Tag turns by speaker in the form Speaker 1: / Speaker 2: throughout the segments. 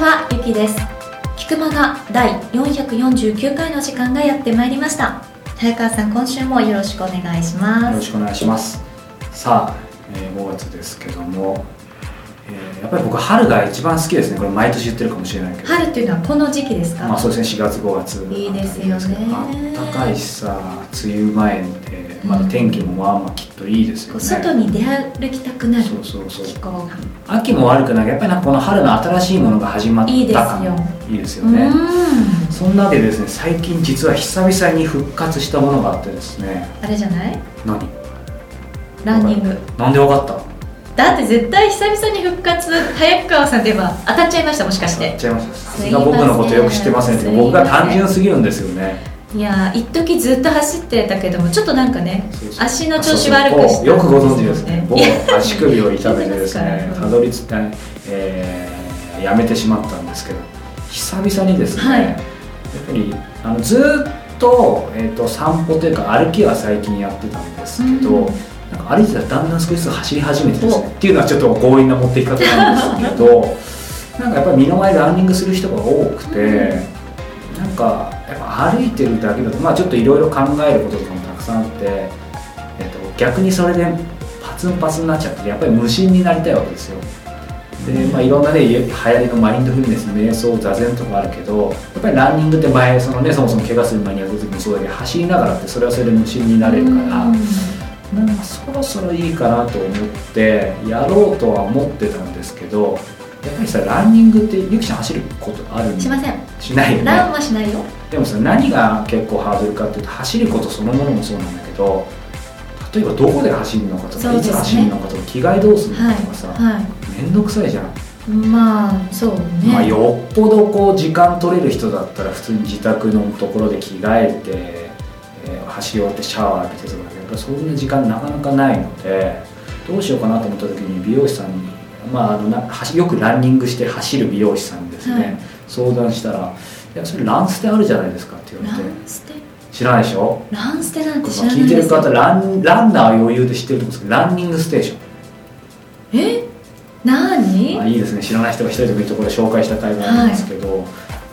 Speaker 1: は、ゆきです。菊間が第449回の時間がやってまいりました。早川さん、今週もよろしくお願いし
Speaker 2: よ
Speaker 1: ます。
Speaker 2: ろしくお願いします。さあ、えー5月ですけども、えーやっぱり僕は春が一番好きですね。これ毎年言ってるかもしれないけど。
Speaker 1: 春っていうのはこの時期ですか、
Speaker 2: まあそうですね。4月5月
Speaker 1: いいですよね。
Speaker 2: あったかいしさ梅雨前でまだ天気もまあまあきっといいですよね、
Speaker 1: 外に出歩きたくなる。
Speaker 2: そうそうそう。
Speaker 1: 気候が。
Speaker 2: 秋も悪くない。やっぱりなんかこの春の新しいものが始まった
Speaker 1: いいですよ。
Speaker 2: 感いいですよ
Speaker 1: う
Speaker 2: ね
Speaker 1: ん。
Speaker 2: そんなわけでですね最近実は久々に復活したものがあってですね。
Speaker 1: あれじゃない？
Speaker 2: 何？
Speaker 1: ランニング。
Speaker 2: なんでわかった？
Speaker 1: だって絶対久々に復活、早川さんといえば当たっちゃいました、もしかして。
Speaker 2: やっ。ちゃいました。さ
Speaker 1: す
Speaker 2: が僕のことよく知ってま
Speaker 1: すいません
Speaker 2: 僕が単純すぎるんですよね
Speaker 1: いやー、一時ずっと走ってたけども、ちょっとなんかね、足の調子悪くして。
Speaker 2: そうそう。よくご存知ですね。足首を痛めてですね たどり着いた、えーやめてしまったんですけど久々にですね、
Speaker 1: はい。
Speaker 2: やっぱりあのずーっと,、えー、と散歩というか歩きは最近やってたんですけど、
Speaker 1: うん。
Speaker 2: なんか歩いてたらだんだん少しずつ走り始めてですね
Speaker 1: お。
Speaker 2: っていうのはちょっと強引な持っていき方なんですけどなんかやっぱり身の前でランニングする人が多くて、なんかやっぱ歩いてるだけだとまあちょっといろいろ考えることとかもたくさんあって、えっと逆にそれでパツンパツンになっちゃってやっぱり無心になりたいわけですよ。で、まあ、いろんなね流行りのマインドフルネス瞑想座禅とかあるけどやっぱりランニングって前そのねそもそも怪我する前にやる時もそうだけど走りながらってそれはそれで無心になれるから、
Speaker 1: うん。
Speaker 2: なんかそろそろいいかなと思ってやろうとは思ってたんですけどやっぱりさランニングってゆきちゃん走ることある？ん
Speaker 1: しません。
Speaker 2: しないよね。
Speaker 1: ランはしないよ。
Speaker 2: でもさ何が結構ハードルかっていうと走ることそのものもそうなんだけど例えばどこで走るのかとか、
Speaker 1: ね
Speaker 2: つ走るのかとか着替えどうするの
Speaker 1: はい
Speaker 2: かとかさ、
Speaker 1: は
Speaker 2: めんどくさいじゃん、
Speaker 1: い。まあそうね。
Speaker 2: まあ、よっぽどこう時間取れる人だったら普通に自宅のところで着替えて、えー走り終わってシャワー浴びてとかだけどやっぱそんな時間なかなかないのでどうしようかなと思った時に美容師さんに、まあ、あのな走よくランニングして走る美容師さんにですね、
Speaker 1: はい
Speaker 2: 相談したら「いやそれランステあるじゃないですか」って言わ
Speaker 1: ラ
Speaker 2: れて知らないでしょ？
Speaker 1: ランステなんて知らない
Speaker 2: 聞いてる方ランランナーは余裕で知ってると思うんですけどランニングステーション。
Speaker 1: え？何？
Speaker 2: あいいですね。知らない人が一人でもいいところで紹介した会があるんですけど、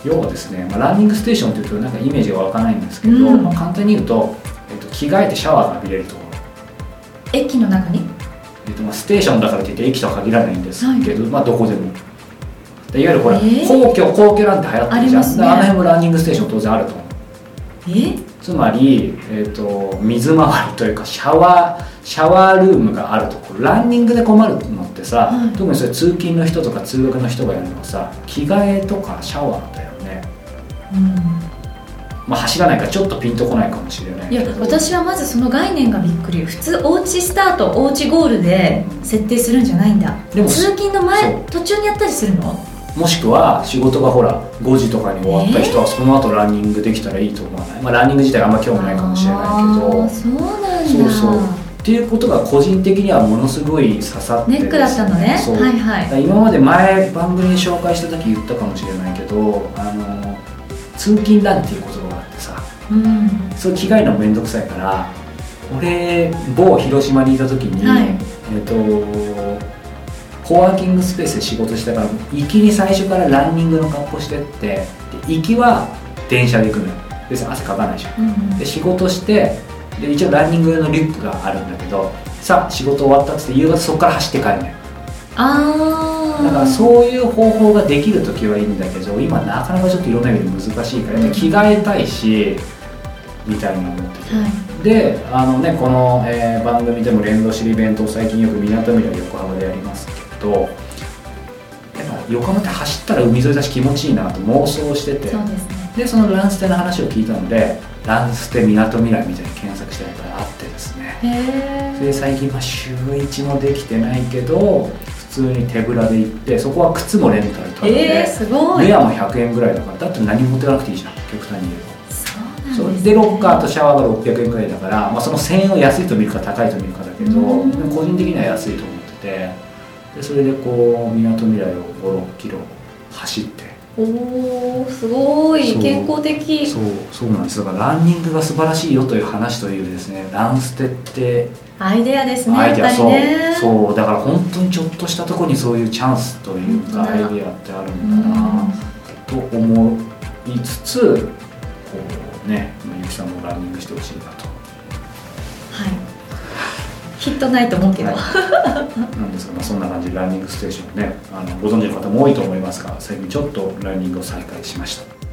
Speaker 2: 要はですね、まあ、ランニングステーションというとなんかイメージが湧かないんですけど、
Speaker 1: うん。
Speaker 2: まあ、簡単に言うと、えっと、着替えてシャワーが浴びれるところ、
Speaker 1: 駅の中に？
Speaker 2: えっとまあ、ステーションだからといって駅とは限らないんですけど、まあ、どこでもでいわゆるこれ、
Speaker 1: えー？
Speaker 2: 皇居皇居なんて流行ってるじゃん。
Speaker 1: あね
Speaker 2: あの辺もランニングステーション当然あると。思う
Speaker 1: え？
Speaker 2: つまり、えっと水回りというかシャワーシャワールームがあるとこ。ろランニングで困るのってさ、
Speaker 1: はい。
Speaker 2: 特にそれ通勤の人とか通学の人がやるのはさ着替えとかシャワーだよね。
Speaker 1: うん。
Speaker 2: まあ走らないからちょっとピンとこないかもしれない
Speaker 1: いや私はまずその概念がびっくり。普通おうちスタートおうちゴールで設定するんじゃないんだ。
Speaker 2: でも
Speaker 1: 通勤の前途中にやったりするの？
Speaker 2: もしくは仕事がほら5時とかに終わった人はその後ランニングできたらいいと思わない、まあ、ランニング自体あんま興味ないかもしれないけ
Speaker 1: あ
Speaker 2: ど
Speaker 1: ーそう
Speaker 2: そうっていうことが個人的にはものすごい刺さって
Speaker 1: ネックだったのね。はいはい。
Speaker 2: 今まで前番組に紹介した時言ったかもしれないけどあの通勤ランっていう言葉があってさ。
Speaker 1: うん。
Speaker 2: それ着替えるのめんどくさいから俺某広島にいた時に、
Speaker 1: はい。
Speaker 2: えっ、とコワーキングスペースで仕事したから行きに最初からランニングの格好してってで行きは電車で行くのよ。別に汗かかないじゃん
Speaker 1: うん。
Speaker 2: で仕事してで一応ランニング用のリュックがあるんだけどさあ仕事終わったっつって夕方そこから走って帰るのよ。
Speaker 1: ああ
Speaker 2: だからそういう方法ができる時はいいんだけど今なかなかちょっといろんな意味で難しいから、やっぱ着替えたいしみたいに思ってて、
Speaker 1: はい。
Speaker 2: であのねこの、えー番組でも連動してるイベントを最近よくみなとみらい横浜でやりますけどやっぱ横浜って走ったら海沿いだし気持ちいいなと妄想してて。
Speaker 1: そうですね。
Speaker 2: でそのランステの話を聞いたのでランステみなとみらいみたいに検索したらやっぱりあってですね。で最近まあ週1もできてないけど普通に手ぶらで行ってそこは靴もレンタルとかで、
Speaker 1: えー、すごい。
Speaker 2: ウェアも100円ぐらいだからだって何も持ってかなくていいじゃん極端に言えば。
Speaker 1: そ
Speaker 2: でロッカーとシャワーが600円くらいだから、まあ、その1000円を安いと見るか高いと見るかだけど、個人的には安いと思っててでそれでこうみなとみらいを56キロ走って。
Speaker 1: おおすごい。健康的。
Speaker 2: そうそうなんです。だからランニングが素晴らしいよという話というですねランステって
Speaker 1: アイデアですね
Speaker 2: アイデア。そう。そう。だから本当にちょっとしたところにそういうチャンスというかアイデアってあるんだなと思いつつこうねゆきさんもランニングしてほしいな
Speaker 1: きっとないと思うけど、
Speaker 2: はい。なんですが、まあ、そんな感じでランニングステーションねあのご存知の方も多いと思いますが最近ちょっとランニングを再開しました。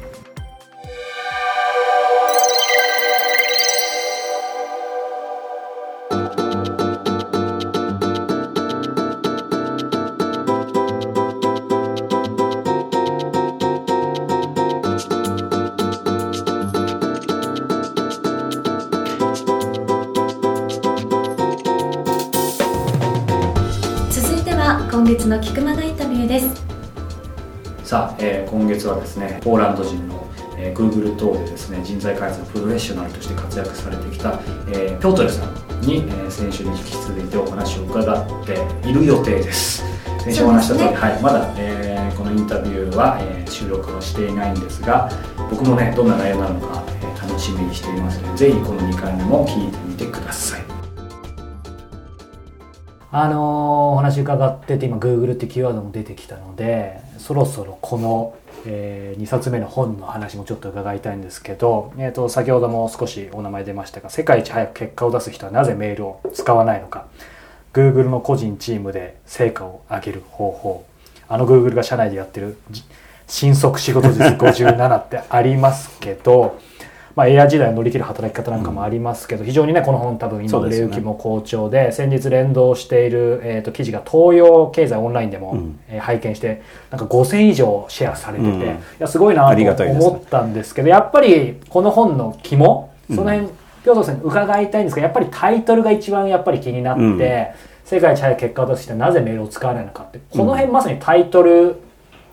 Speaker 1: の菊間のインタビューです。
Speaker 2: さあ、えー今月はですねポーランド人の、えー Google 等でですね人材開発のプロフェッショナルとして活躍されてきた、えーピョートルさんに、えー先週に引き続いてお話を伺っている予定です。先週お話した通り、
Speaker 1: そうです
Speaker 2: はい、まだ、えーこのインタビューは、えー収録をしていないんですが僕もねどんな内容なのか、えー楽しみにしていますのでぜひこの2回目も聞いてみ
Speaker 3: あのーお話伺ってて今 Google ってキーワードも出てきたのでそろそろこの、え2冊目の本の話もちょっと伺いたいんですけど、えー、と先ほども少しお名前出ましたが世界一早く結果を出す人はなぜメールを使わないのか。Google の個人チームで成果を上げる方法。あの Google が社内でやってる新速仕事術57ってありますけど、まあ、AI 時代を乗り切る働き方なんかもありますけど、非常にねこの本多分今売れ行きも好調で先日連動している、えー、と記事が東洋経済オンラインでも、
Speaker 4: うん。
Speaker 3: えー拝見してなんか5000以上シェアされてて、
Speaker 4: うん。
Speaker 3: いやすごいなと思ったんですけどやっぱりこの本の肝その辺、
Speaker 4: うん
Speaker 3: ピョートさんに伺いたいんですがやっぱりタイトルが一番やっぱり気になって、
Speaker 4: うん。
Speaker 3: 世界一早い結果を出す人はなぜメールを使わないのかってこの辺まさにタイトル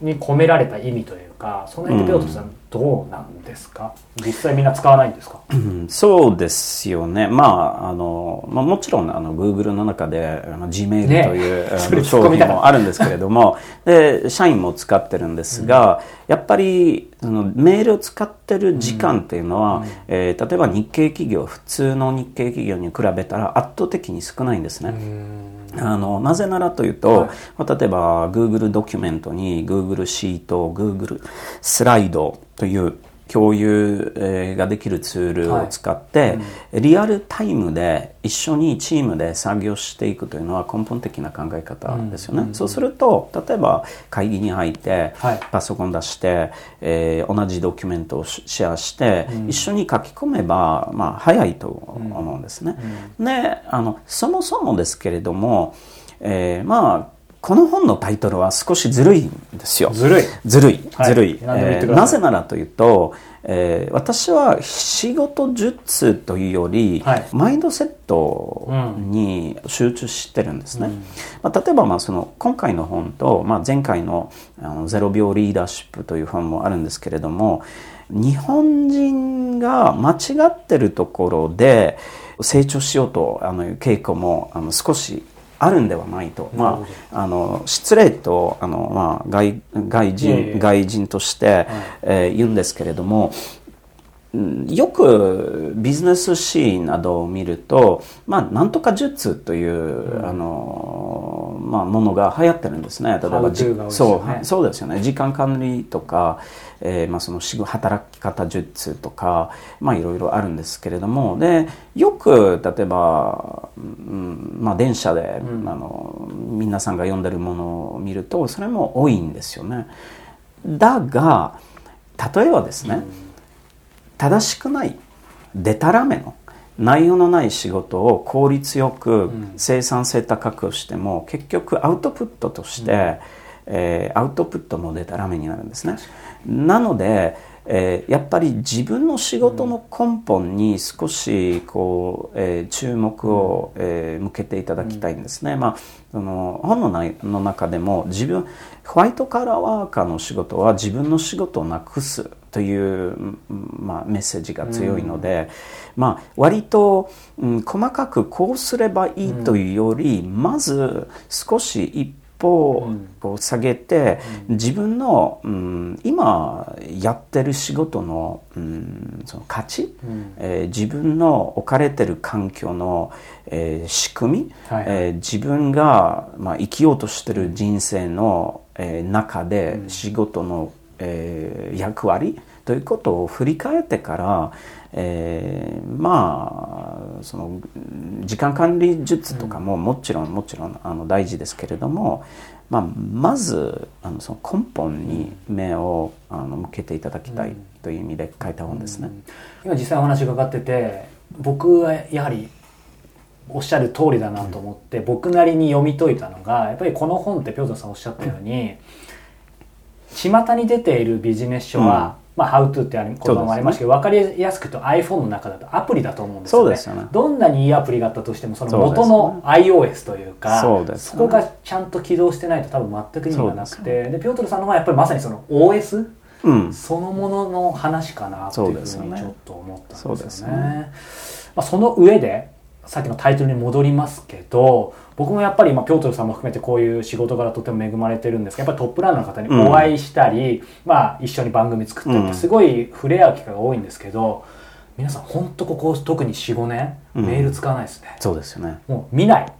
Speaker 3: に込められた意味というかその辺ってピョートさんどうなんですか？実際みんな使わないんですか？
Speaker 4: うんそうですよね。まあ、あの、まあ、もちろん、あの、Google の中で、あの、Gmail
Speaker 3: ね
Speaker 4: という、あの
Speaker 3: それ突っ
Speaker 4: 商品もあるんですけれども、で、社員も使ってるんですが、やっぱり、その、メールを使ってる時間っていうのは、えー例えば日系企業、普通の日系企業に比べたら圧倒的に少ないんですね。あのなぜならというと、
Speaker 3: はい。
Speaker 4: まあ例えば Google ドキュメントに Google シート、Google スライドという共有えーができるツールを使って、リアルタイムで一緒にチームで作業していくというのは根本的な考え方ですよね。そうすると、例えば会議に入って、
Speaker 3: はい。
Speaker 4: パソコン出して、えー同じドキュメントをシシェアして、一緒に書き込めば、まあ、早いと思うんですね。であのそもそもですけれども、えーまあこの本のタイトルは少しずるいんですよ。
Speaker 3: ずるい
Speaker 4: ずるい、
Speaker 3: はい
Speaker 4: ずるい。なぜならというと、えー私は仕事術というより、
Speaker 3: はい
Speaker 4: マインドセットに集中してるんですね。まあ、例えばまあその今回の本と、まあ、前回のあのゼロ秒リーダーシップという本もあるんですけれども、日本人が間違ってるところで成長しようとあのいう傾向もあの少しあるんではないと、まあ、あの失礼とあの、まあ、外外人外人として、えー言うんですけれども、うんよくビジネス誌などを見ると、まあ、なんとか術という、あのまあ、ものが流行ってるんですね。例えば
Speaker 3: ね
Speaker 4: そうそうですよね。時間管理とか、えーまあ、その働き方術とか、まあ、いろいろあるんですけれども、で、よく、例えば、うんまあ、電車で、あの、皆さんが読んでるものを見ると、それも多いんですよね。だが、例えばですね、正しくないでたらめの内容のない仕事を効率よく生産性高くしても結局アウトプットとして、えーアウトプットもでたらめになるんですね。なので、えーやっぱり自分の仕事の根本に少しこう、えー注目を、えー向けていただきたいんですね。まあ、その本の内の中でも自分ホワイトカラーワーカーの仕事は自分の仕事をなくすという、うんまあ、メッセージが強いので、まあ、割と、うん、細かくこうすればいいというより、まず少し一歩こう下げて、自分の、うん、今やってる仕事の,、うん、その価値、えー自分の置かれてる環境の、えー仕組み、
Speaker 3: はい。
Speaker 4: えー自分が、まあ、生きようとしてる人生の、えー中で仕事の、えー役割ということを振り返ってから、えーまあその時間管理術とかももちろんもちろんあの大事ですけれども、まあ、まずあのその根本に目をあの向けていただきたいという意味で書いた本ですね。
Speaker 3: 今実際お話伺ってて僕はやはりおっしゃる通りだなと思って、僕なりに読み解いたのがやっぱりこの本ってピョートンさんおっしゃったように、巷に出ているビジネス書は、まあ、How to ってある言葉もありましたけど、分かりやすく言うと iPhone の中だとアプリだと思うんですよね。
Speaker 4: よね。
Speaker 3: どんなにいいアプリがあったとしても、その元の iOS というか、
Speaker 4: そね。
Speaker 3: こがちゃんと起動してないと多分全く意味がなくて、でピョートルさんの方はやっぱりまさにその OS
Speaker 4: うん。
Speaker 3: そのものの話かなっていうふうにちょっと思ったんですよね。
Speaker 4: そうですよ
Speaker 3: まあ、その上でさっきのタイトルに戻りますけど僕もやっぱり、まあ、ピョートルさんも含めてこういう仕事柄とても恵まれてるんですけどやっぱりトップランナーの方にお会いしたり、まあ、一緒に番組作ったりって
Speaker 4: うん
Speaker 3: すごい触れ合う機会が多いんですけど皆さん本当ここ特に4、5年
Speaker 4: うん
Speaker 3: メール使わないですね。
Speaker 4: そうですよね。
Speaker 3: もう見ない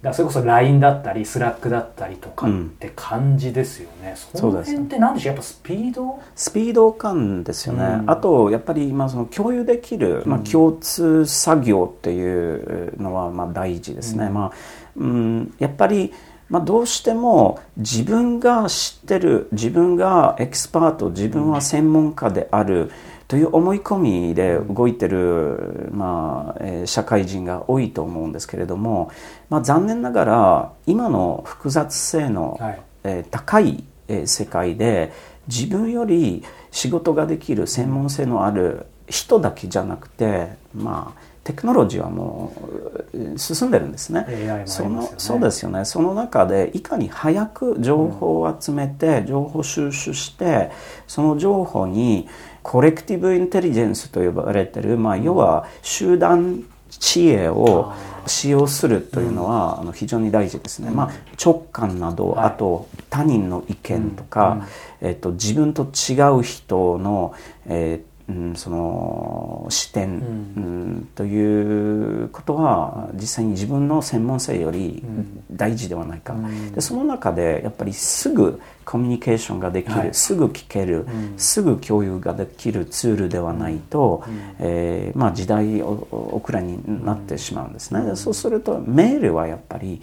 Speaker 3: だそれこそ LINE だったりスラックだったりとかっ
Speaker 4: うん。
Speaker 3: て感じですよね、その
Speaker 4: そうです
Speaker 3: 辺って何でしょうやっぱスピード？
Speaker 4: スピード感ですよね、
Speaker 3: うん。
Speaker 4: あとやっぱりまあその共有できる、まあ、共通作業っていうのはまあ大事ですね、
Speaker 3: うん。
Speaker 4: まあうん、やっぱり、まあ、どうしても自分が知ってる自分がエキスパート自分は専門家であるという思い込みで動いてる、まあえー社会人が多いと思うんですけれども、まあ、残念ながら今の複雑性の、
Speaker 3: はい。
Speaker 4: えー高い、えー世界で自分より仕事ができる専門性のある人だけじゃなくて、まあ、テクノロジーはもうえー進んでるんですね。
Speaker 3: す
Speaker 4: そのそうですよね。その中でいかに早く情報を集めて、情報収集してその情報にコレクティブインテリジェンスと呼ばれてる、まあ、要は集団知恵を使用するというのは、あの非常に大事ですね、まあ、直感など、
Speaker 3: はい。
Speaker 4: あと他人の意見とか、えっと自分と違う人の、えーうん、その視点、うん。ということは実際に自分の専門性より大事ではないか、
Speaker 3: うん。
Speaker 4: でその中でやっぱりすぐコミュニケーションができる、
Speaker 3: はい。
Speaker 4: すぐ聞ける、すぐ共有ができるツールではないと、えーまあ、時代お遅れになってしまうんですね、でそうするとメールはやっぱり、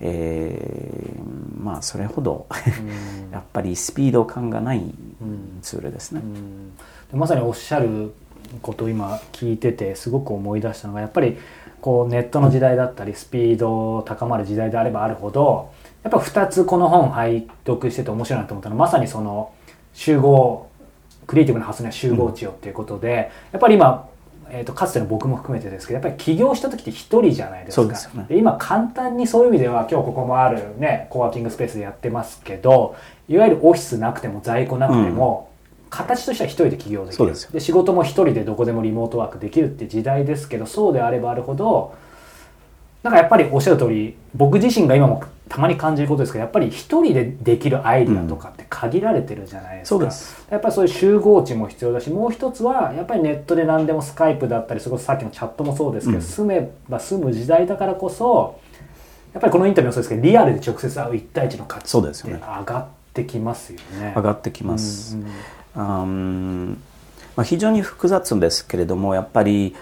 Speaker 4: えーまあそれほど やっぱりスピード感がないツールですね。
Speaker 3: まさにおっしゃることを今聞いててすごく思い出したのがやっぱりこうネットの時代だったりスピード高まる時代であればあるほどやっぱ2つこの本拝読してて面白いなと思ったのはまさにその集合クリエイティブな発想には集合値をっていうことで、やっぱり今、えー、とかつての僕も含めてですけどやっぱり起業した時って一人じゃないですか。
Speaker 4: でね。
Speaker 3: で今簡単にそういう意味では今日ここもあるねコワーキングスペースでやってますけどいわゆるオフィスなくても在庫なくても、形としては一人で起業できる。
Speaker 4: で
Speaker 3: 仕事も一人でどこでもリモートワークできるって時代ですけどそうであればあるほどなんかやっぱりおっしゃる通り僕自身が今もたまに感じることですけどやっぱり一人でできるアイディアとかって限られてるじゃないですか、
Speaker 4: そうです。
Speaker 3: やっぱりそういう集合値も必要だしもう一つはやっぱりネットで何でもスカイプだったりそれこそさっきのチャットもそうですけど、
Speaker 4: うん。
Speaker 3: 住めば住む時代だからこそやっぱりこのインタビューもそうですけどリアルで直接会う一対一の価値って上がってきますよね。
Speaker 4: 上がってきます。
Speaker 3: うんうん
Speaker 4: まあ、非常に複雑ですけれどもやっぱり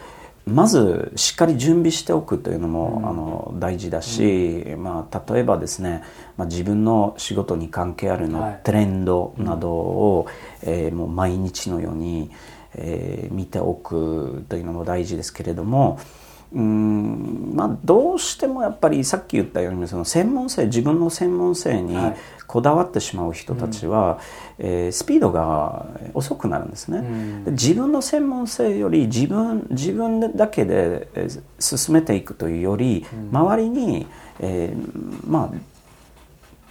Speaker 4: まずしっかり準備しておくというのも、あの大事だし、まあ、例えばですね、まあ、自分の仕事に関係あるの、
Speaker 3: はい。
Speaker 4: トレンドなどを、えーもう毎日のように、えー見ておくというのも大事ですけれどもうんまあ、どうしてもやっぱりさっき言ったようにその専門性自分の専門性に
Speaker 3: はい。
Speaker 4: こだわってしまう人たちは、えースピードが遅くなるんですね、
Speaker 3: ん。
Speaker 4: で自分の専門性より自分自分だけでえー進めていくというより、周りに、えーまあ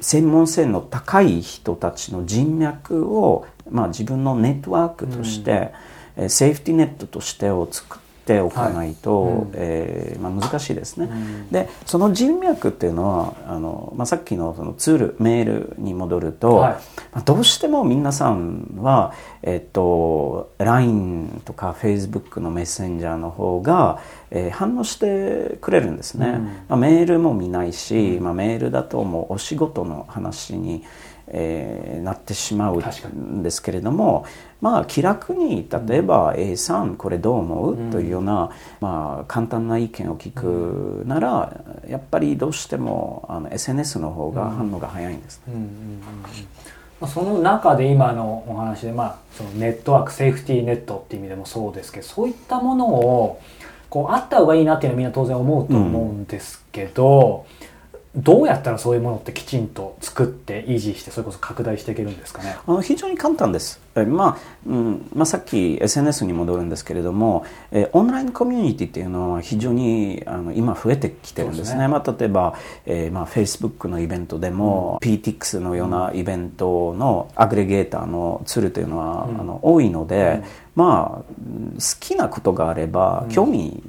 Speaker 4: 専門性の高い人たちの人脈を、まあ、自分のネットワークとして、えーセーフティネットとしてを作っておかないと、
Speaker 3: はい。うん。
Speaker 4: えーまあ、難しいですね。
Speaker 3: ん。
Speaker 4: でその人脈っていうのはあの、まあ、さっきのそのツールメールに戻ると、
Speaker 3: はい。
Speaker 4: まあどうしても皆さんは、えっと、LINE とか Facebook のメッセンジャーの方が、えー反応してくれるんですね、
Speaker 3: うん。
Speaker 4: まあ、メールも見ないし、まあ、メールだともうお仕事の話に、えーなってしまうんですけれども、まあ、気楽に例えば A さんこれどう思う、というような、まあ、簡単な意見を聞くなら、やっぱりどうしてもあの SNS の方が反応が早いんです。ね。
Speaker 3: うんうんうんうん。まあその中で今のお話で、まあ、そのネットワークセーフティーネットっていう意味でもそうですけどそういったものをこうあった方がいいなっていうのはみんな当然思うと思うんですけど、どうやったらそういうものってきちんと作って維持してそれこそ拡大していけるんですかね？
Speaker 4: あの非常に簡単です。えまあうんまあ、さっき SNS に戻るんですけれども、えオンラインコミュニティっていうのは非常にあの今増えてきてるんですね。
Speaker 3: ね
Speaker 4: まあ、例えば、えーまあ、Facebook のイベントでも、PTX のようなイベントのアグレゲーターのツールというのは、あの多いので、まあうん好きなことがあれば、興味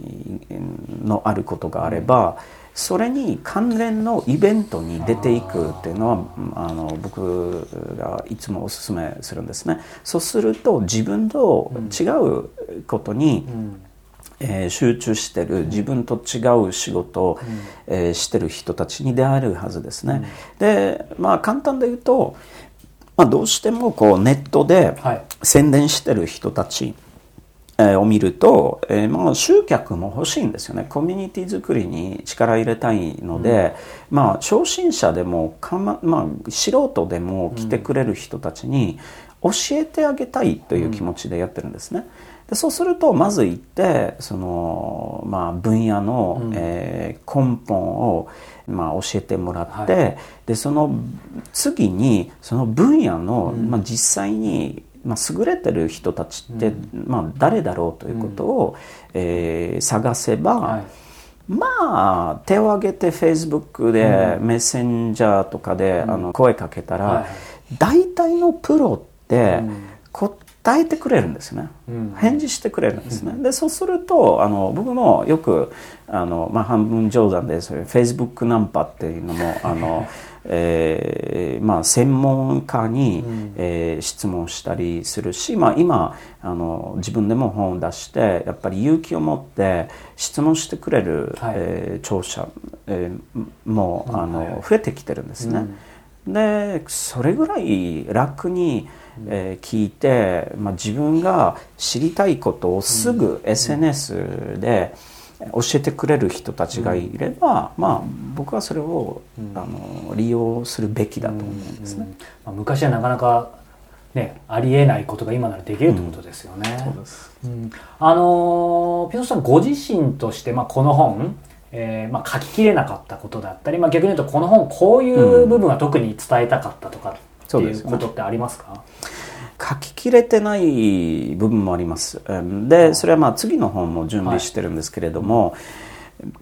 Speaker 4: のあることがあれば、それに関連のイベントに出ていくっていうのはうんあの僕がいつもおすすめするんですね。そうすると自分と違うことに、
Speaker 3: うん。
Speaker 4: えー集中してる自分と違う仕事を、えーしてる人たちに出会えるはずですね、でまあ簡単で言うと、まあ、どうしてもこうネットで
Speaker 3: はい。
Speaker 4: 宣伝してる人たち、えーを見ると、えーまあ、集客も欲しいんですよね。コミュニティ作りに力入れたいので、まあ、初心者でもかま、まあ、素人でも来てくれる人たちに教えてあげたいという気持ちでやってるんですね。でそうするとまず行ってその、まあ、分野の、えー根本を、まあ、教えてもらって、
Speaker 3: は
Speaker 4: でその次にその分野の、まあ、実際に、まあ、優れてる人たちって、まあ、誰だろうということを、えー探せば、
Speaker 3: はい。
Speaker 4: まあ手を挙げて Facebook で、メッセンジャーとかで、あの声かけたら、
Speaker 3: はい。
Speaker 4: 大体のプロって
Speaker 3: うん。
Speaker 4: 答えてくれるんですね、
Speaker 3: うん。
Speaker 4: 返事してくれるんですね、でそうするとあの僕もよくあの、まあ、半分冗談でそれ Facebook ナンパっていうのもあの、えーまあ、専門家に、えー質問したりするし、まあ、今あの自分でも本を出してやっぱり勇気を持って質問してくれる、
Speaker 3: はい。
Speaker 4: えー聴者、えーもあの、増えてきてるんですね。でそれぐらい楽に、えー聞いて、まあ、自分が知りたいことをすぐ SNS で教えてくれる人たちがいれば、まあ、僕はそれを、あの利用するべきだと思うんですね。
Speaker 3: まあ、昔はなかなか、ね、ありえないことが今ならできるってことですよね。
Speaker 4: そうです。
Speaker 3: うん。あのーピノさんご自身として、まあ、この本、えーまあ、書ききれなかったことだったり、まあ、逆に言うとこの本こういう部分は特に伝えたかったとかってい
Speaker 4: そ
Speaker 3: うことってありますか？
Speaker 4: 書ききれてない部分もあります。うん。で、それはまあ次の本も準備してるんですけれども、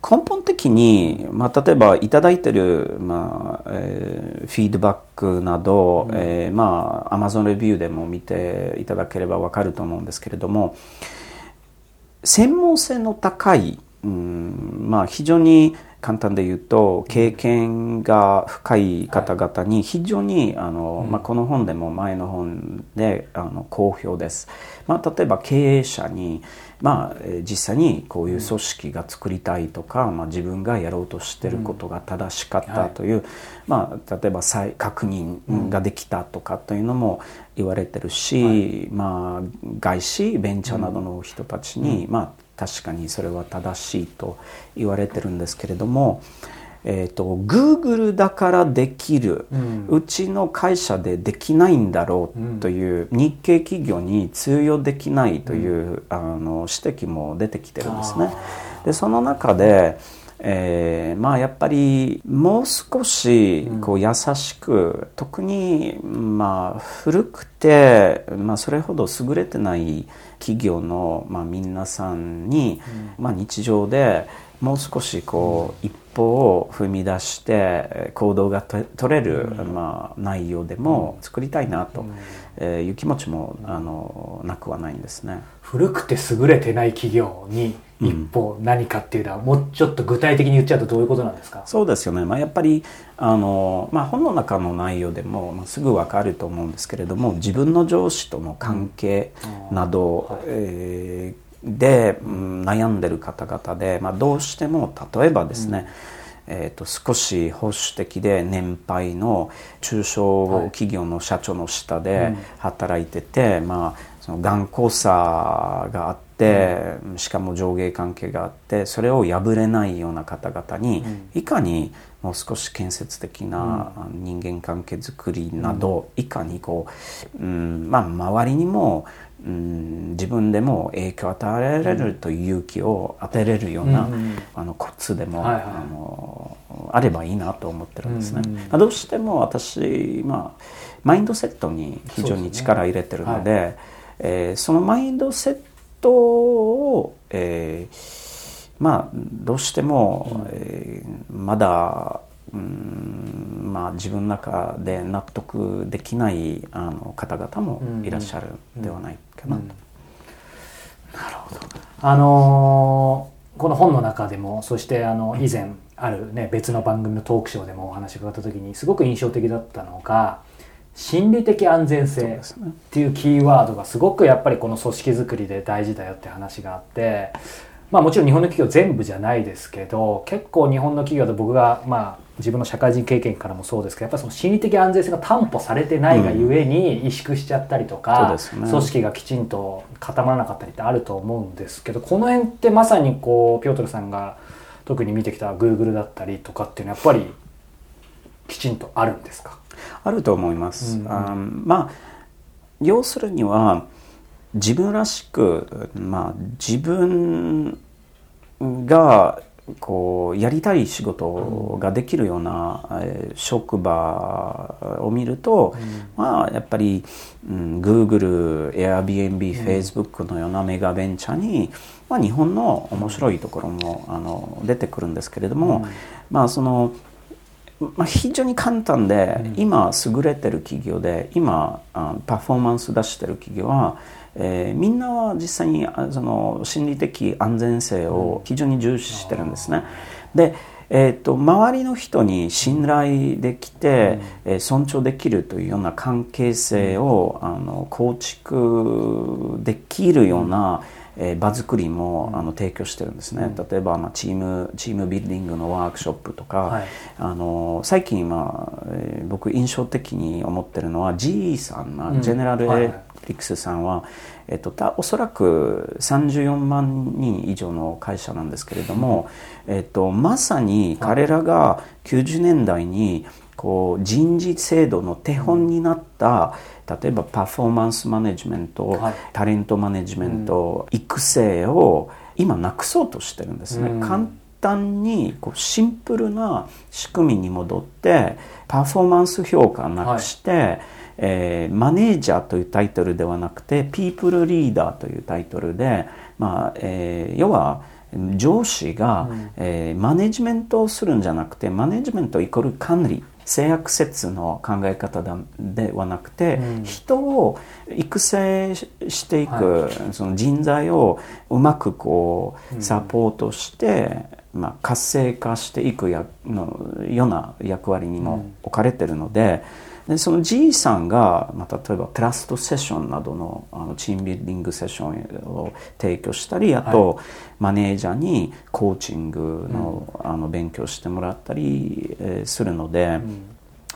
Speaker 4: 根本的に、まあ、例えばいただいてる、まあえーフィードバックなど、えーまあ、Amazon レビューでも見ていただければわかると思うんですけれども、専門性の高い、うんまあ、非常に簡単で言うと経験が深い方々に非常にあの、まあ、この本でも前の本であの好評です、まあ、例えば経営者に、まあ、えー実際にこういう組織が作りたいとか、まあ、自分がやろうとしてることが正しかったという、まあ、例えば再確認ができたとかというのも言われてるし、まあ、外資ベンチャーなどの人たちに、まあ確かにそれは正しいと言われてるんですけれども、えー、と Google だからできる、うちの会社でできないんだろうという、日系企業に通用できないという、あの指摘も出てきてるんですね。でその中で、えー、まあやっぱりもう少しこう優しく、特にまあ古くて、まあ、それほど優れてない企業のまあ皆さんに、まあ、日常でもう少しこう一歩を踏み出して行動が取れる、まあ、内容でも作りたいなと、えいう気持ちもあのなくはないんですね。
Speaker 3: 古くて優れてない企業に一歩何かっていうのは、もうちょっと具体的に言っちゃうとどういうことなんですか？
Speaker 4: そうですよね、まあ、やっぱりあの、まあ、本の中の内容でも、まあ、すぐ分かると思うんですけれども自分の上司との関係など、うんはい、えーで、うん、悩んでる方々で、まあ、どうしても例えばですね、うん、えーと、少し保守的で年配の中小企業の社長の下で働いてて、はい、まあ、その頑固さがあって、うん、しかも上下関係があってそれを破れないような方々に、いかにもう少し建設的な人間関係づくりなど、いかにこう、うんまあ、周りにもうん、自分でも影響を与えられるという勇気を与えれるような、うん、あのコツでも、はいはい、あのあればいいなと思ってるんですね。うんうん、どうしても私、まあ、マインドセットに非常に力入れてるので、ねはい、えー、そのマインドセットを、えー、まあどうしても、えー、まだうんまあ、自分の中で納得できないあの方々もいらっしゃるではないかなと。
Speaker 3: なるほど。あのー、この本の中でもそしてあの以前ある、ね、別の番組のトークショーでもお話伺った時にすごく印象的だったのが心理的安全性っていうキーワードがすごくやっぱりこの組織づくりで大事だよって話があってまあもちろん日本の企業全部じゃないですけど結構日本の企業で僕がまあ自分の社会人経験からもそうですけどやっぱりその心理的安全性が担保されてないがゆえに萎縮しちゃったりとか、うんね、組織がきちんと固まらなかったりってあると思うんですけどこの辺ってまさにこうピョートルさんが特に見てきたグーグルだったりとかっていうのはやっぱりきちんとあるんですか？
Speaker 4: あると思います。うん、あまあ要するには自分らしく、まあ、自分がこうやりたい仕事ができるような、え職場を見ると、まあやっぱり、うん、Google、Airbnb、Facebook のようなメガベンチャーに、まあ、日本の面白いところもあの出てくるんですけれども、まあそのまあ、非常に簡単で、今優れてる企業で今パフォーマンス出してる企業はえー、みんなは実際にその心理的安全性を非常に重視してるんですね。でえーと、周りの人に信頼できて、うん、えー、尊重できるというような関係性を、あの構築できるような、えー、場作りもあの提供してるんですね、例えば、まあ、チームチームビルディングのワークショップとか、はい、あの最近、まあえー、僕印象的に思ってるのは GE さん、まあ、ジェネラルエレクトリックスさんは、えっと、おそらく34万人以上の会社なんですけれども、えっと、まさに彼らが90年代にこう人事制度の手本になった例えばパフォーマンスマネジメント、はい、タレントマネジメント、うん、育成を今なくそうとしてるんですね。うん、簡単にこうシンプルな仕組みに戻ってパフォーマンス評価なくして、はい。えー、マネージャーというタイトルではなくてピープルリーダーというタイトルで、まあえー、要は上司が、うん、えー、マネジメントをするんじゃなくてマネジメントイコール管理性悪説の考え方ではなくて、うん、人を育成していく、はい、その人材をうまくこうサポートして、うん、まあ、活性化していくやのような役割にも置かれてるので。うんでその G さんが、まあ、例えばトラストセッションなどのあのチームビルディングセッションを提供したりあと、はい、マネージャーにコーチングのうん、あの勉強してもらったり、えー、するので、うん、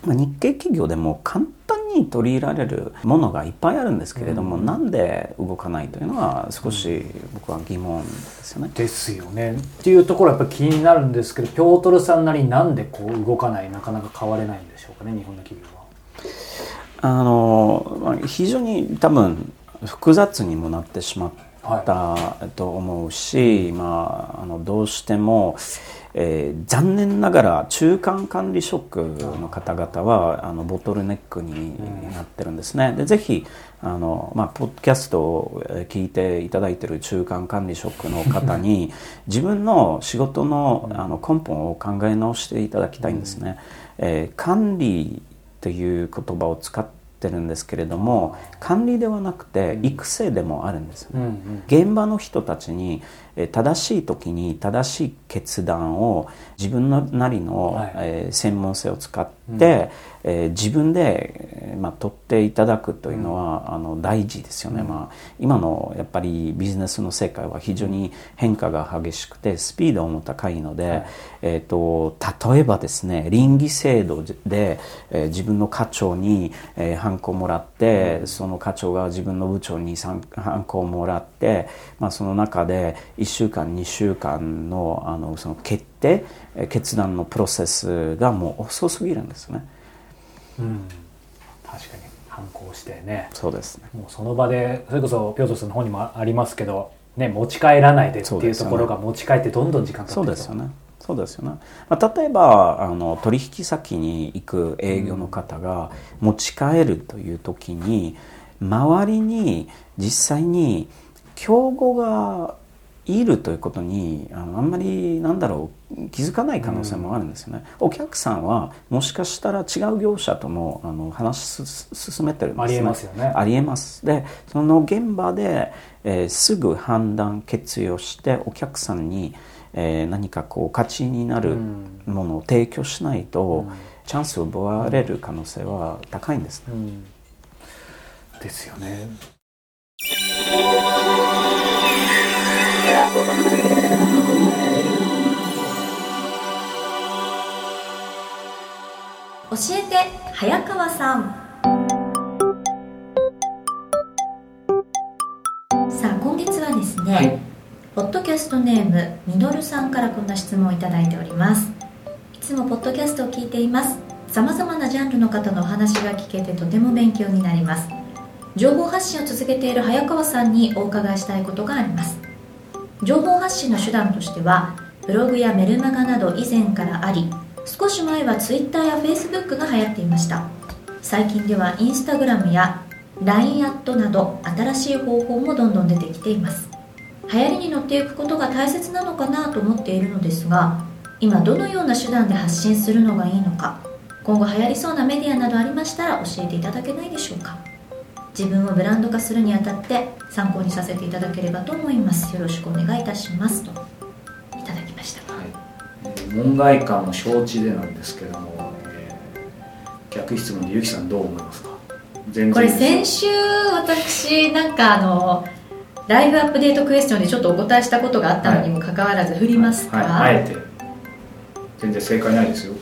Speaker 4: まあ、日系企業でも簡単に取り入れられるものがいっぱいあるんですけれども、うん、なんで動かないというのは少し僕は疑問ですよね。
Speaker 3: ですよね。っていうところはやっぱ気になるんですけどピョートルさんなりになんでこう動かないなかなか変われないんでしょうかね日本の企業は。
Speaker 4: あの非常に多分複雑にもなってしまっったと思うし、まあ、あのどうしても、えー、残念ながら中間管理職の方々はあのボトルネックになってるんですね。でぜひあの、まあ、ポッドキャストを聞いていただいている中間管理職の方に 自分の仕事のあの根本を考え直していただきたいんですね。えー、管理という言葉を使ってるんですけれども管理ではなくて育成でもあるんですね、現場の人たちに正しい時に正しい決断を自分のなりの、はい、えー、専門性を使って、うん、えー、自分で、まあ、取っていただくというのは、うん、あの大事ですよね、うん、まあ、今のやっぱりビジネスの世界は非常に変化が激しくてスピードも高いので、はい、えーと、例えばですね倫理制度で、えー、自分の課長に、えー、ハンコをもらって、その課長が自分の部長にハンコをもらって、まあ、その中で一週間2週間のあのその決定決断のプロセスがもう遅すぎるんですね。
Speaker 3: うん、確かに反抗してね。
Speaker 4: そうですね。
Speaker 3: もうその場でそれこそピョートスの方にもありますけど、ね、持ち帰らないでっていうところが持ち帰ってどんどん時間かかって
Speaker 4: そうですよね。そうですよね、まあ、例えばあの取引先に行く営業の方が持ち帰るという時に、周りに実際に競合がいるということにあのあんまりなんだろう気づかない可能性もあるんですよね、うん、お客さんはもしかしたら違う業者ともあの話進めてるんですね。
Speaker 3: ありえますよね。
Speaker 4: ありえます。でその現場で、えー、すぐ判断決意をしてお客さんに、えー、何かこう価値になるものを提供しないと、うん、チャンスを奪われる可能性は高いんですね、うん、
Speaker 3: ですよね
Speaker 1: 教えて早川さん。さあ今月はですね、はい、ポッドキャストネームみのるさんからこんな質問をいただいております。いつもポッドキャストを聞いています。さまざまなジャンルの方のお話が聞けてとても勉強になります。情報発信を続けている早川さんにお伺いしたいことがあります情報発信の手段としてはブログやメルマガなど以前からあり少し前は Twitter や Facebook が流行っていました。最近では Instagram や LINE アットなど新しい方法もどんどん出てきています。流行りに乗っていくことが大切なのかなと思っているのですが今どのような手段で発信するのがいいのか今後流行りそうなメディアなどありましたら教えていただけないでしょうか。自分をブランド化するにあたって参考にさせていただければと思います。よろしくお願いいたします。といただきました、はい、
Speaker 2: 門外観を承知でなんですけども、えー、逆質問でゆきさんどう思いますか？
Speaker 1: これ先週私なんかあのライブアップデートクエスチョンでちょっとお答えしたことがあったのにもかかわらず振りますか、はい。
Speaker 2: はい、あえて。全然正解ないですよ。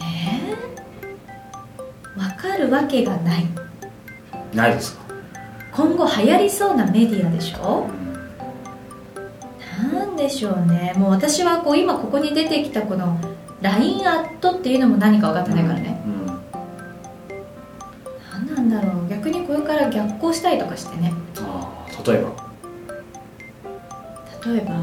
Speaker 1: えー、分かるわけがない
Speaker 2: ないですか？
Speaker 1: 今後流行りそうなメディアでしょ、うん、なんでしょうね。もう私はこう今ここに出てきたこの LINE アットっていうのも何か分かってないからね、うん、何なんだろう。逆にこれから逆行したりとかしてね。
Speaker 2: ああ例えば？
Speaker 1: 例えば？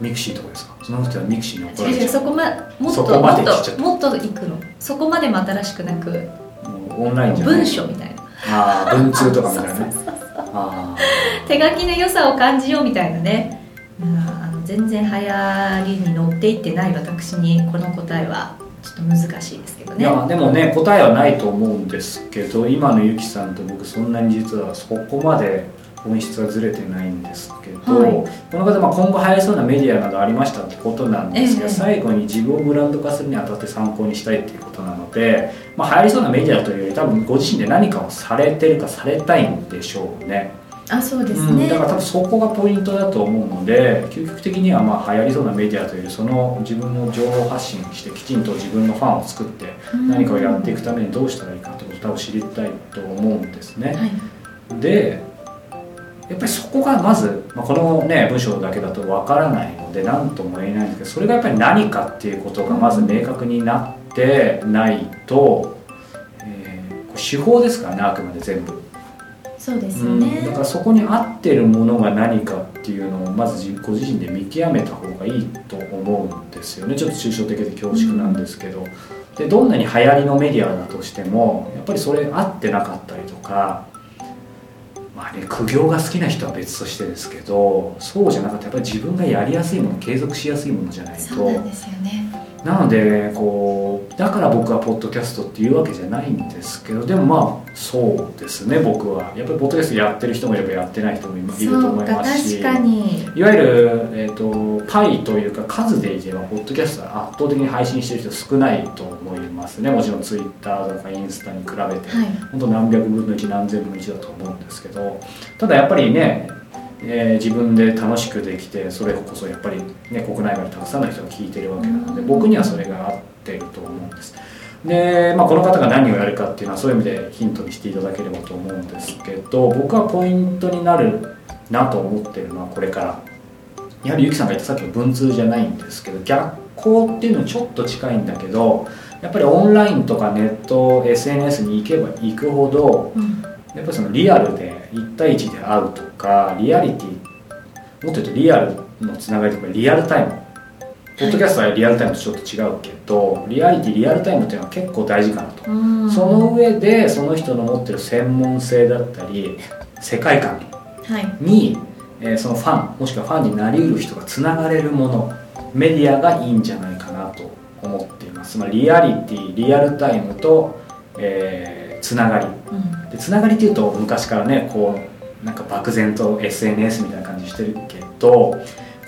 Speaker 2: ミクシーとかですか？その人はミクシーに
Speaker 1: 怒られちゃう。そこまもっともっともっといくの。そこまでも新しくなく。
Speaker 2: オンラインじゃ
Speaker 1: 文章みたいな
Speaker 2: ああ文通とかみたいなね。
Speaker 1: 手書きの良さを感じようみたいなね、うん、あの全然流行りに乗っていってない私にこの答えはちょっと難しいですけどね。い
Speaker 2: やでもね答えはないと思うんですけど今のゆきさんと僕そんなに実はそこまで本質はずれてないんですけど、はい、この方、まあ、今後流行りそうなメディアなどありましたってことなんですが、ええ、最後に自分をブランド化するにあたって参考にしたいっていうことなので、まあ、流行りそうなメディアというより多分ご自身で何かをされてるかされたいんでしょうね。
Speaker 1: あそうですね、
Speaker 2: うん、だから多分そこがポイントだと思うので究極的にはまあ流行りそうなメディアというその自分の情報発信してきちんと自分のファンを作って何かをやっていくためにどうしたらいいかということを多分知りたいと思うんですね。はい、でやっぱりそこがまず、まあ、このね文章だけだとわからないので何とも言えないんですけどそれがやっぱり何かっていうことがまず明確になってないと、えー、手法ですからねあくまで全部。
Speaker 1: そうですよ
Speaker 2: うん、
Speaker 1: ね、
Speaker 2: だからそこに合ってるものが何かっていうのをまず自ご自身で見極めた方がいいと思うんですよね。ちょっと抽象的で恐縮なんですけど、でどんなに流行りのメディアだとしてもやっぱりそれ合ってなかったりとかまあね苦行が好きな人は別としてですけどそうじゃなかったらやっぱり自分がやりやすいもの継続しやすいものじゃないと。
Speaker 1: そうなんですよね。
Speaker 2: なのでこうだから僕はポッドキャストっていうわけじゃないんですけどでもまあそうですね僕は。やっぱりポッドキャストやってる人もいればやってない人もいると思いますし
Speaker 1: 確かに。
Speaker 2: いわゆる、えー、とパイというか数で言えばポッドキャストは圧倒的に配信してる人少ないと思いますね。もちろんツイッターとかインスタに比べて、
Speaker 1: はい。
Speaker 2: 本当何百分の1何千分の1だと思うんですけど。ただやっぱりね、えー自分で楽しくできてそれこそやっぱり、ね、国内外にたくさんの人が聞いてるわけなので僕にはそれが合ってると思うんです。で、まあ、この方が何をやるかっていうのはそういう意味でヒントにしていただければと思うんですけど僕はポイントになるなと思ってるのはこれから。やはりゆきさんが言ったさっきの文通じゃないんですけど逆光っていうのにちょっと近いんだけどやっぱりオンラインとかネット SNS に行けば行くほど
Speaker 1: うん。
Speaker 2: やっぱりそのリアルで1対1で会うとかリアリティもっと言うとリアルのつながりとかリアルタイムポッドキャストはリアルタイムとちょっと違うけどリアリティリアルタイムっていうのは結構大事かなと、
Speaker 1: うん。
Speaker 2: その上でその人の持ってる専門性だったり世界観
Speaker 1: はい。
Speaker 2: に、えーそのファンもしくはファンになりうる人がつながれるものメディアがいいんじゃないかなと思っています。つまりリアリティリアルタイムと、えーつながり。
Speaker 1: うん。
Speaker 2: でつながりっていうと昔からねこうなんか漠然と SNS みたいな感じしてるけど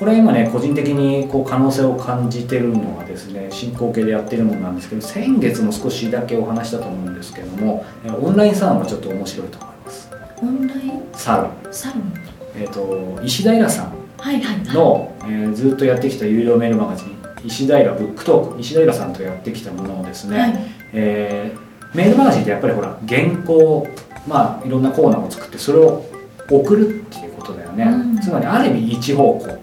Speaker 2: これは今ね個人的にこう可能性を感じてるのはですね進行形でやってるものなんですけど先月も少しだけお話したと思うんですけどもえーオンラインサロンがちょっと面白いと思います。
Speaker 1: オンライン？
Speaker 2: サロン、
Speaker 1: サロン？
Speaker 2: えー、と石平さん
Speaker 1: はいはいはい。
Speaker 2: の、えーずっとやってきた有料メールマガジン石平ブックトーク。石平さんとやってきたものをですね、
Speaker 1: はい。
Speaker 2: えーメールマガジンってやっぱりほら原稿まあいろんなコーナーを作ってそれを送るっていうことだよね、
Speaker 1: うん。
Speaker 2: つまりある意味一方向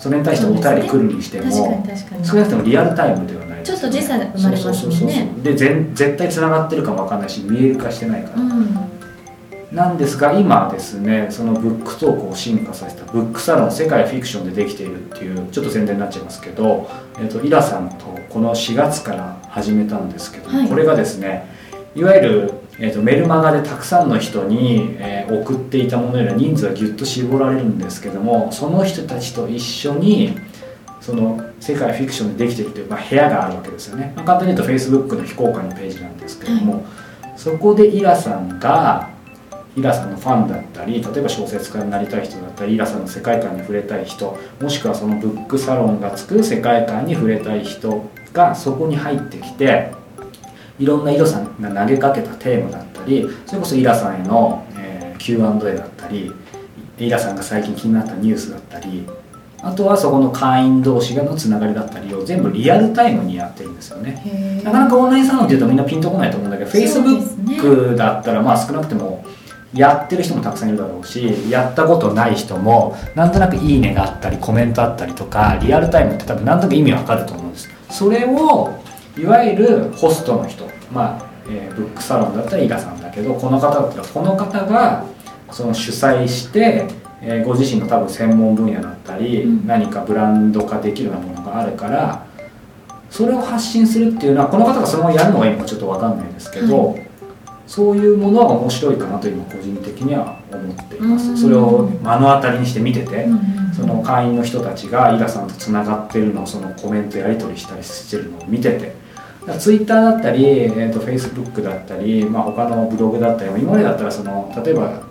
Speaker 2: それに対してお便り来るにしても少なくともリアルタイムではない
Speaker 1: ちょっと時差生まれますね
Speaker 2: そうそうそうそうで全絶対つながってるかもわかんないし見える化してないから、
Speaker 1: うん。
Speaker 2: なんですが今ですねそのブックトークを進化させたブックサロン世界フィクションでできているっていうちょっと宣伝になっちゃいますけど、えー、とイラさんとこの4月から始めたんですけど、
Speaker 1: はい。
Speaker 2: これがですねいわゆる、えー、とメルマガでたくさんの人に、えー送っていたものより人数がぎゅっと絞られるんですけどもその人たちと一緒にその世界フィクションでできているという、まあ、部屋があるわけですよね、まあ、簡単に言うと Facebook の非公開のページなんですけども、そこでイラさんがイラさんのファンだったり例えば小説家になりたい人だったりイラさんの世界観に触れたい人もしくはそのブックサロンが作る世界観に触れたい人がそこに入ってきていろんなイラさんが投げかけたテーマだったりそれこそイラさんへの、えー Q&A だったりイラさんが最近気になったニュースだったりあとはそこの会員同士がのつながりだったりを全部リアルタイムにやってるんですよね。なかなかオンラインサロンっていうとみんなピンとこないと思うんだけど Facebook だったらまあ少なくてもやってる人もたくさんいるだろうしやったことない人もなんとなく「いいね」があったりコメントあったりとかリアルタイムって多分なんとなく意味わかると思うんです。それをいわゆるホストの人まあ、えーブックサロンだったら伊賀さんだけどこの方だったらこの方がその主催して、えーご自身の多分専門分野だったり、
Speaker 1: うん。
Speaker 2: 何かブランド化できるようなものがあるからそれを発信するっていうのはこの方がそのままやるのがいいのかちょっと分かんないですけど、そういうものは面白いかなと今個人的には思っています、
Speaker 1: うん。
Speaker 2: それを目の当たりにして見てて、その会員の人たちがイラさんとつながってるのをそのコメントやり取りしたりしてるのを見ててツイッターだったり、えー、とフェイスブックだったり、まあ、他のブログだったり今までだったらその例えば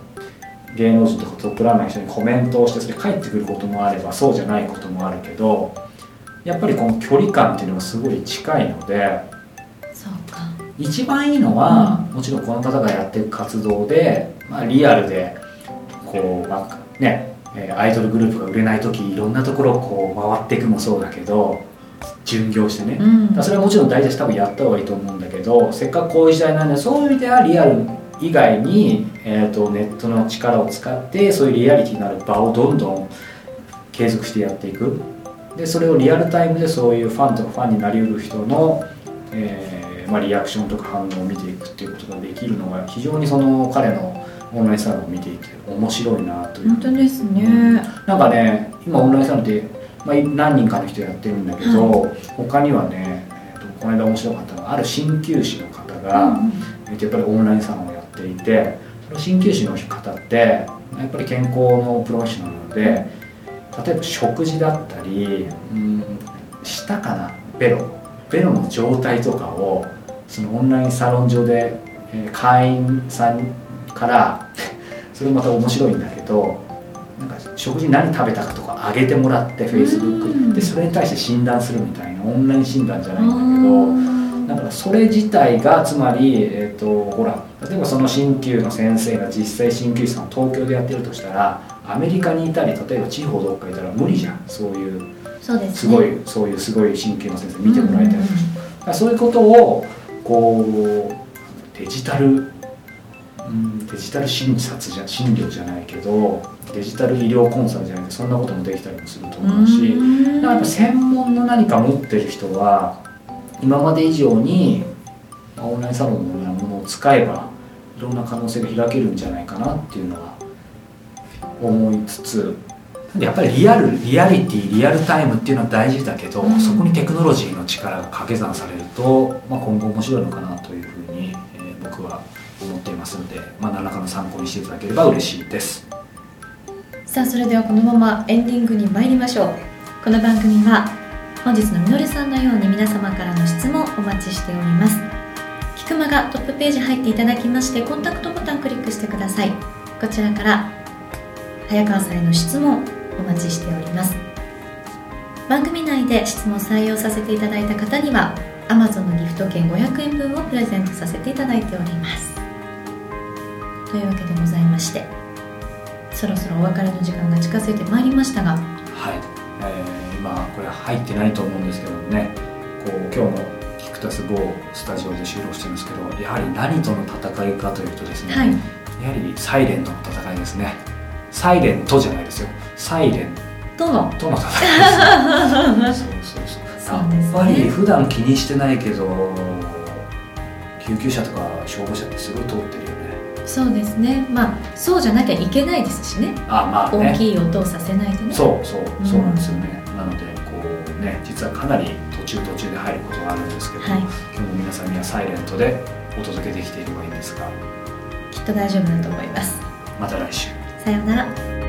Speaker 2: 芸能人とかトップランナーの人にコメントをしてそれ返ってくることもあればそうじゃないこともあるけどやっぱりこの距離感っていうのがすごい近いので
Speaker 1: そうか。
Speaker 2: 一番いいのは、もちろんこの方がやってる活動で、まあ、リアルでこう、まあねえーアイドルグループが売れない時いろんなところをこう回っていくもそうだけど巡業してね、
Speaker 1: うん。
Speaker 2: それはもちろん大事だし多分やった方がいいと思うんだけどせっかくこういう時代なんでそういう意味ではリアル以外に、えー、とネットの力を使ってそういうリアリティのある場をどんどん継続してやっていく。でそれをリアルタイムでそういうファンとかファンになりうる人の、えーまあ、リアクションとか反応を見ていくっていうことができるのが非常にその彼のオンラインサロンを見ていて面白いなという。
Speaker 1: 本当ですね、
Speaker 2: なんかね今オンラインサロンって、まあ、何人かの人やってるんだけど、他にはね、えーとこの間面白かったのがある鍼灸師の方が、
Speaker 1: うん
Speaker 2: えーとやっぱりオンラインサロンをやっていてその鍼灸師の方ってやっぱり健康のプロフェッショナルなので例えば食事だったり、うん、舌かなベロ。ベロの状態とかをそのオンラインサロン上で、えー会員さんから それまた面白いんだけどなんか食事何食べたかとか上げてもらってフェイスブッ
Speaker 1: うん。
Speaker 2: クでそれに対して診断するみたいなオンライン診断じゃないんだけど。
Speaker 1: あ
Speaker 2: だからそれ自体がつまり、えー、とほら例えばその鍼灸の先生が実際鍼灸師さんを東京でやってるとしたらアメリカにいたり例えば地方どっかいたら無理じゃん。そういう
Speaker 1: ーそうですね。
Speaker 2: すごいそういうすごい鍼灸の先生見てもらいたいわけでしょだからそういうことをこうデジタル、うん、デジタル診察じゃ診療じゃないけどデジタル医療コンサルじゃないけどそんなこともできたりもすると思うし。
Speaker 1: うん
Speaker 2: だからやっぱ専門の何か持ってる人は今まで以上にまあオンラインサロンのようなものを使えばいろんな可能性が開けるんじゃないかなっていうのは思いつつやっぱりリアルリアリティリアルタイムっていうのは大事だけど、
Speaker 1: うん
Speaker 2: そこにテクノロジーの力が掛け算されると、まあ、今後面白いのかなというっていますので、まあ、何らかの参考にしていただければ嬉しいです。
Speaker 1: さあそれではこのままエンディングに参りましょう。この番組は本日のみのるさんのように皆様からの質問お待ちしております。キクマがトップページ入っていただきましてコンタクトボタンクリックしてください。こちらから早川さんへの質問お待ちしております。番組内で質問採用させていただいた方には Amazon のギフト券500円分をプレゼントさせていただいております。というわけでございましてそろそろお別れの時間が近づいてまいりましたが
Speaker 2: はい、えー今これ入ってないと思うんですけどね。こう今日のキクタス某スタジオで収録してるんですけどやはり何との戦いかというとですね、
Speaker 1: はい。
Speaker 2: やはりサイレントの戦いですね。サイレントじゃないですよ。サイレン
Speaker 1: どの。
Speaker 2: トの戦いです。そうそうそう。
Speaker 1: ね。
Speaker 2: やっぱり普段気にしてないけど救急車とか消防車ってすごい通ってる
Speaker 1: そうですね。まあそうじゃなきゃいけないですしね。
Speaker 2: あまあね。
Speaker 1: 大きい音をさせないとね。
Speaker 2: そうそう
Speaker 1: うん。
Speaker 2: そうなんですよね、なのでこうね実はかなり途中途中で入ることがあるんですけど、
Speaker 1: はい。
Speaker 2: 今日も皆さんにはサイレントでお届けできていればいいんですが。
Speaker 1: きっと大丈夫だと思います。
Speaker 2: また来週。
Speaker 1: さようなら